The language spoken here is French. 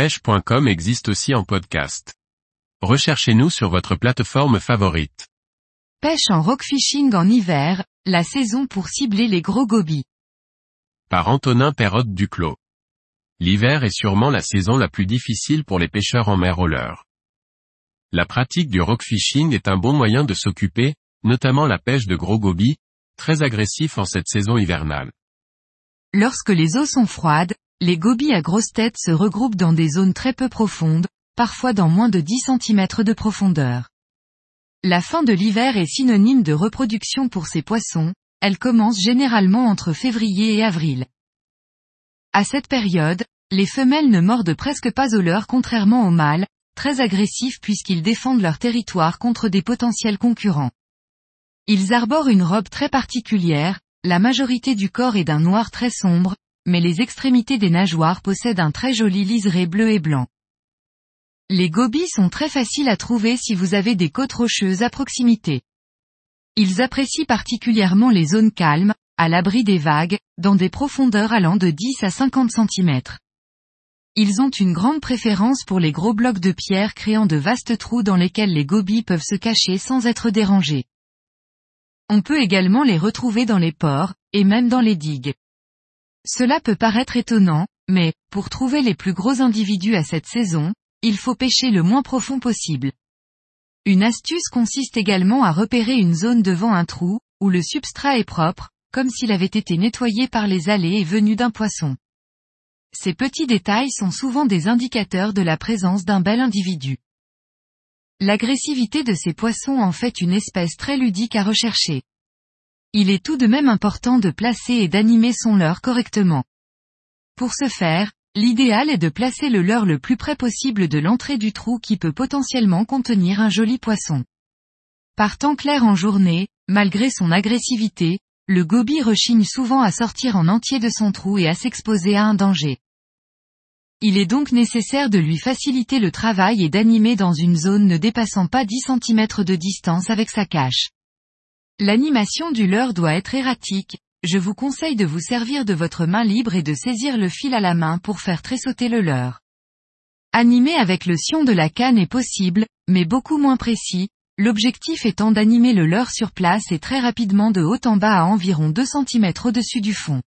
pêche.com existe aussi en podcast. Recherchez-nous sur votre plateforme favorite. Pêche en rock fishing en hiver, la saison pour cibler les gros gobies. Par Antonin Perrotte Duclos. L'hiver est sûrement la saison la plus difficile pour les pêcheurs en mer au leurre. La pratique du rock fishing est un bon moyen de s'occuper, notamment la pêche de gros gobies, très agressif en cette saison hivernale. Lorsque les eaux sont froides, les gobies à grosse tête se regroupent dans des zones très peu profondes, parfois dans moins de 10 cm de profondeur. La fin de l'hiver est synonyme de reproduction pour ces poissons, elle commence généralement entre février et avril. À cette période, les femelles ne mordent presque pas au leurre contrairement aux mâles, très agressifs puisqu'ils défendent leur territoire contre des potentiels concurrents. Ils arborent une robe très particulière, la majorité du corps est d'un noir très sombre, mais les extrémités des nageoires possèdent un très joli liseré bleu et blanc. Les gobies sont très faciles à trouver si vous avez des côtes rocheuses à proximité. Ils apprécient particulièrement les zones calmes, à l'abri des vagues, dans des profondeurs allant de 10 à 50 cm. Ils ont une grande préférence pour les gros blocs de pierre créant de vastes trous dans lesquels les gobies peuvent se cacher sans être dérangés. On peut également les retrouver dans les ports, et même dans les digues. Cela peut paraître étonnant, mais, pour trouver les plus gros individus à cette saison, il faut pêcher le moins profond possible. Une astuce consiste également à repérer une zone devant un trou, où le substrat est propre, comme s'il avait été nettoyé par les allées et venu d'un poisson. Ces petits détails sont souvent des indicateurs de la présence d'un bel individu. L'agressivité de ces poissons en fait une espèce très ludique à rechercher. Il est tout de même important de placer et d'animer son leurre correctement. Pour ce faire, l'idéal est de placer le leurre le plus près possible de l'entrée du trou qui peut potentiellement contenir un joli poisson. Par temps clair en journée, malgré son agressivité, le goby rechigne souvent à sortir en entier de son trou et à s'exposer à un danger. Il est donc nécessaire de lui faciliter le travail et d'animer dans une zone ne dépassant pas 10 cm de distance avec sa cache. L'animation du leurre doit être erratique, je vous conseille de vous servir de votre main libre et de saisir le fil à la main pour faire tressauter le leurre. Animer avec le sion de la canne est possible, mais beaucoup moins précis, l'objectif étant d'animer le leurre sur place et très rapidement de haut en bas à environ 2 cm au-dessus du fond.